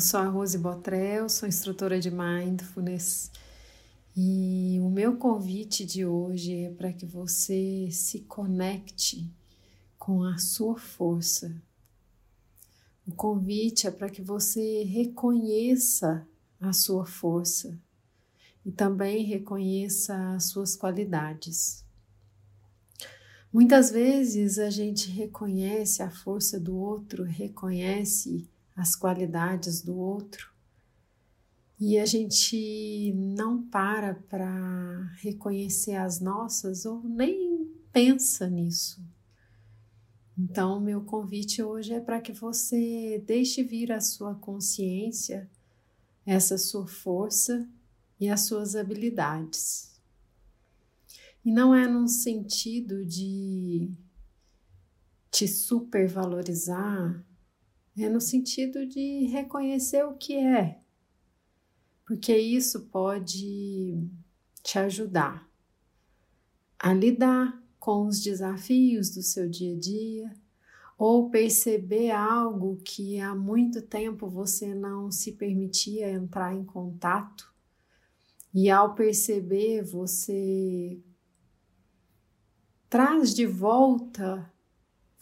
Sou a Rose Botrel, sou instrutora de Mindfulness e o meu convite de hoje é para que você se conecte com a sua força. O convite é para que você reconheça a sua força e também reconheça as suas qualidades. Muitas vezes a gente reconhece a força do outro, reconhece as qualidades do outro e a gente não para para reconhecer as nossas ou nem pensa nisso. Então, meu convite hoje é para que você deixe vir a sua consciência essa sua força e as suas habilidades. E não é num sentido de te supervalorizar, é no sentido de reconhecer o que é, porque isso pode te ajudar a lidar com os desafios do seu dia a dia ou perceber algo que há muito tempo você não se permitia entrar em contato. E ao perceber você traz de volta,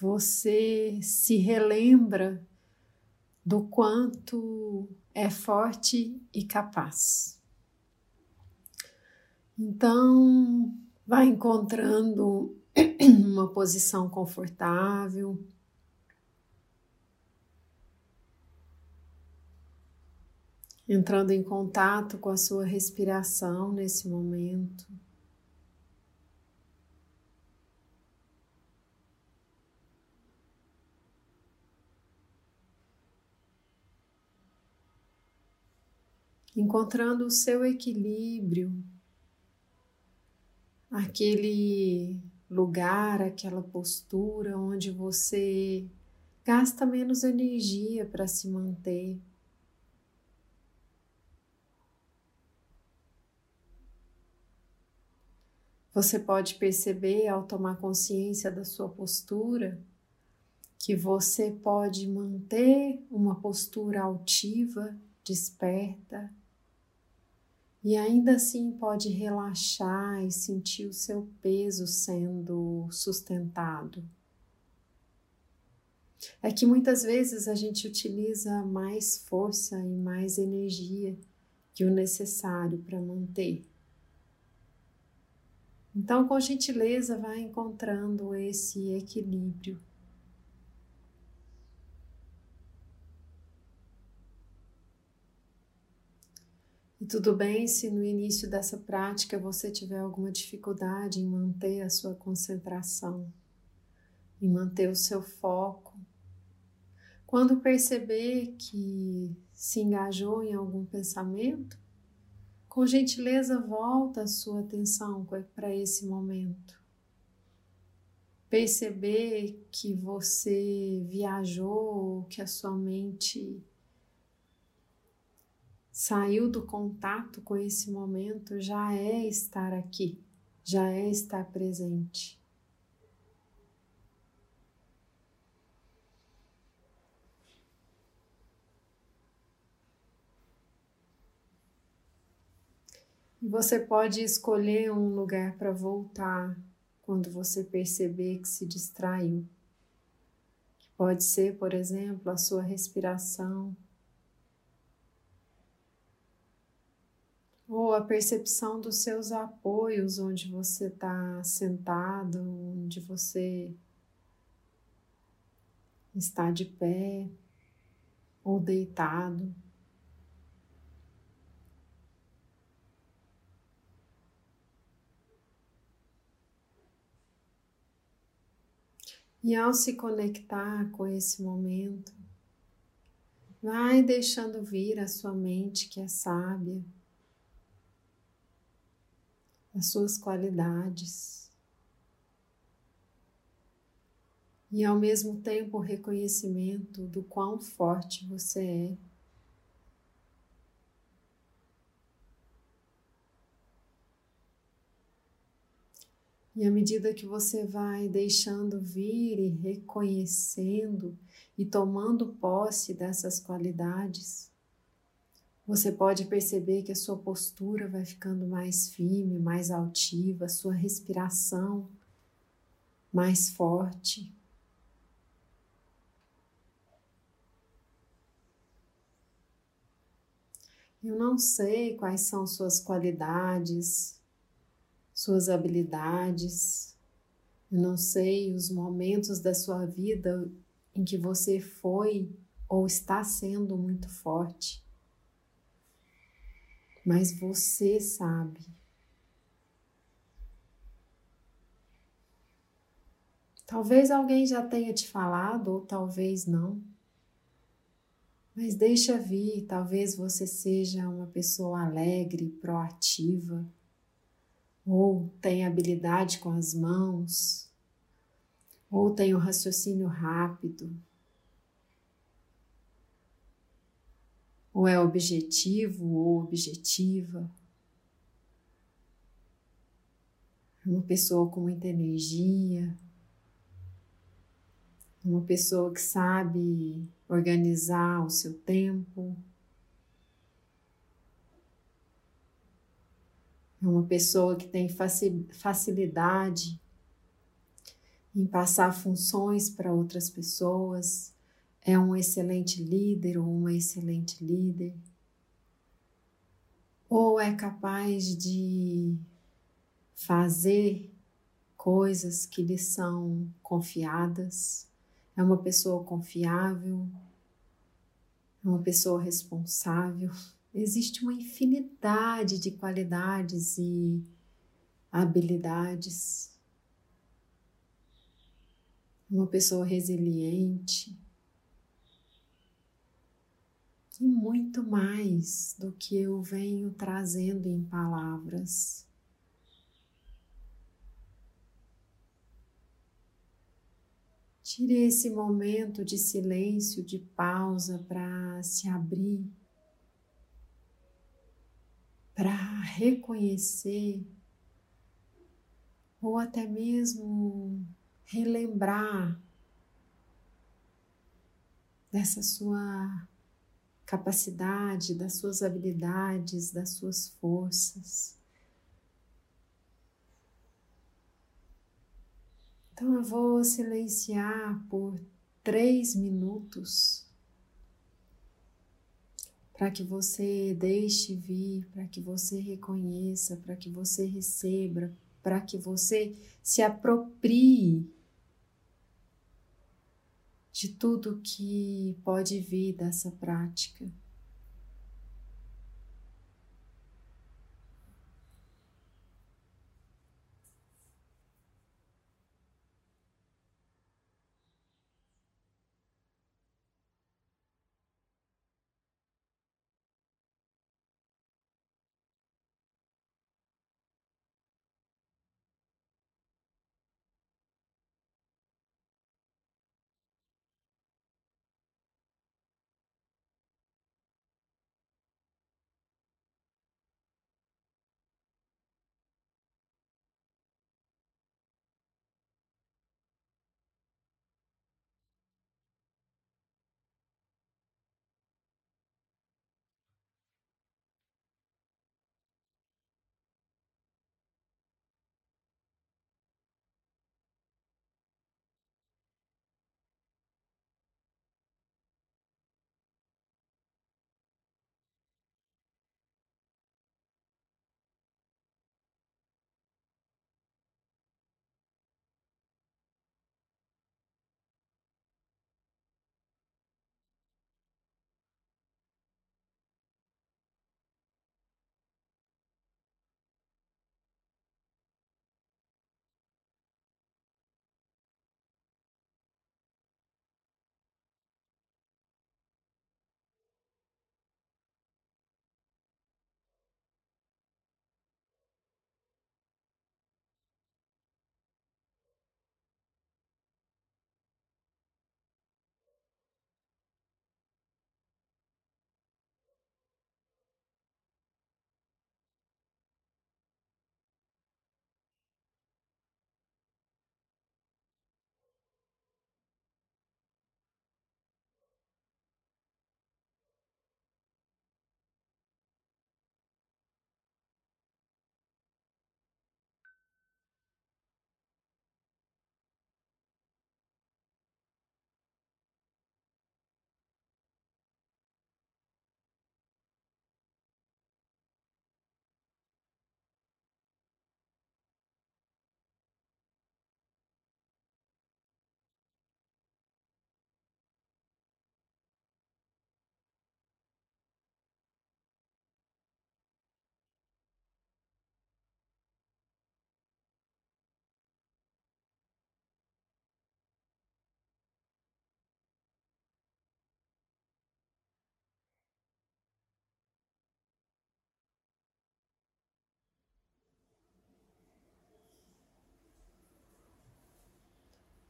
você se relembra do quanto é forte e capaz. Então, vai encontrando uma posição confortável. Entrando em contato com a sua respiração nesse momento. Encontrando o seu equilíbrio, aquele lugar, aquela postura onde você gasta menos energia para se manter. Você pode perceber ao tomar consciência da sua postura que você pode manter uma postura altiva, desperta, e ainda assim pode relaxar e sentir o seu peso sendo sustentado. É que muitas vezes a gente utiliza mais força e mais energia que o necessário para manter. Então, com gentileza, vai encontrando esse equilíbrio E tudo bem se no início dessa prática você tiver alguma dificuldade em manter a sua concentração, em manter o seu foco. Quando perceber que se engajou em algum pensamento, com gentileza volta a sua atenção para esse momento. Perceber que você viajou, que a sua mente saiu do contato com esse momento já é estar aqui, já é estar presente. Você pode escolher um lugar para voltar quando você perceber que se distraiu. Pode ser, por exemplo, a sua respiração ou a percepção dos seus apoios, onde você está sentado, onde você está de pé ou deitado. E ao se conectar com esse momento, vai deixando vir a sua mente que é sábia as suas qualidades. E ao mesmo tempo o reconhecimento do quão forte você é. E à medida que você vai deixando vir e reconhecendo e tomando posse dessas qualidades, Você pode perceber que a sua postura vai ficando mais firme, mais altiva, a sua respiração mais forte. Eu não sei quais são suas qualidades, suas habilidades, eu não sei os momentos da sua vida em que você foi ou está sendo muito forte mas você sabe. Talvez alguém já tenha te falado, ou talvez não. Mas deixa vir, talvez você seja uma pessoa alegre, proativa, ou tenha habilidade com as mãos, ou tenha um raciocínio rápido, ou é objetivo ou objetiva. Uma pessoa com muita energia, uma pessoa que sabe organizar o seu tempo. É uma pessoa que tem facilidade em passar funções para outras pessoas é um excelente líder ou uma excelente líder, ou é capaz de fazer coisas que lhe são confiadas, é uma pessoa confiável, é uma pessoa responsável. Existe uma infinidade de qualidades e habilidades. Uma pessoa resiliente e muito mais do que eu venho trazendo em palavras. Tire esse momento de silêncio, de pausa para se abrir, para reconhecer ou até mesmo relembrar dessa sua capacidade, das suas habilidades, das suas forças. Então eu vou silenciar por três minutos para que você deixe vir, para que você reconheça, para que você receba, para que você se aproprie de tudo que pode vir dessa prática.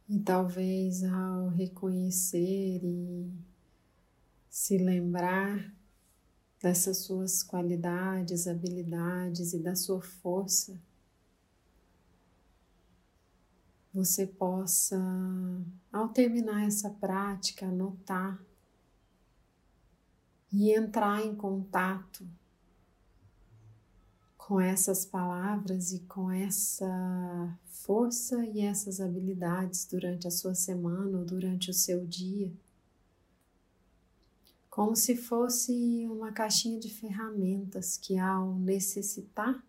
E talvez ao reconhecer e se lembrar dessas suas qualidades, habilidades e da sua força, você possa, ao terminar essa prática, anotar e entrar em contato com essas palavras e com essa força e essas habilidades durante a sua semana ou durante o seu dia. Como se fosse uma caixinha de ferramentas que, ao necessitar,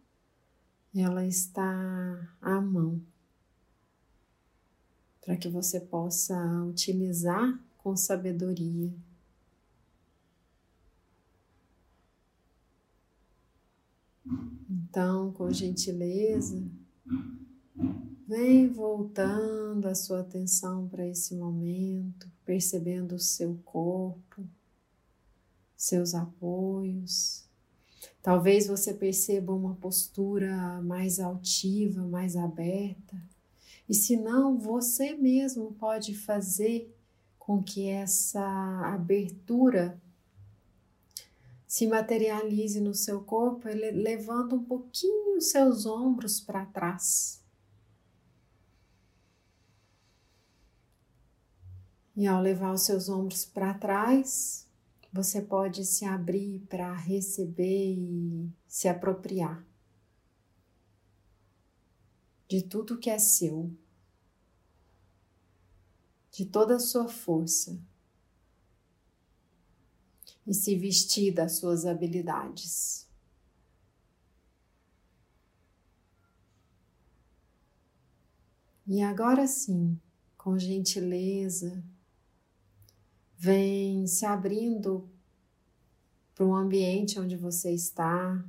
ela está à mão para que você possa utilizar com sabedoria. Então, com gentileza, vem voltando a sua atenção para esse momento, percebendo o seu corpo, seus apoios. Talvez você perceba uma postura mais altiva, mais aberta. E se não, você mesmo pode fazer com que essa abertura se materialize no seu corpo, levando um pouquinho os seus ombros para trás. E ao levar os seus ombros para trás, você pode se abrir para receber e se apropriar de tudo que é seu, de toda a sua força e se vestir das suas habilidades. E agora sim, com gentileza, vem se abrindo para o ambiente onde você está,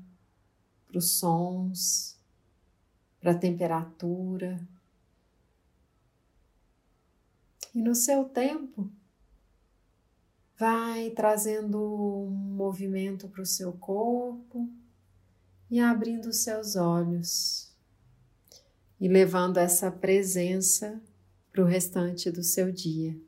para os sons, para a temperatura. E no seu tempo, Vai trazendo um movimento para o seu corpo e abrindo seus olhos e levando essa presença para o restante do seu dia.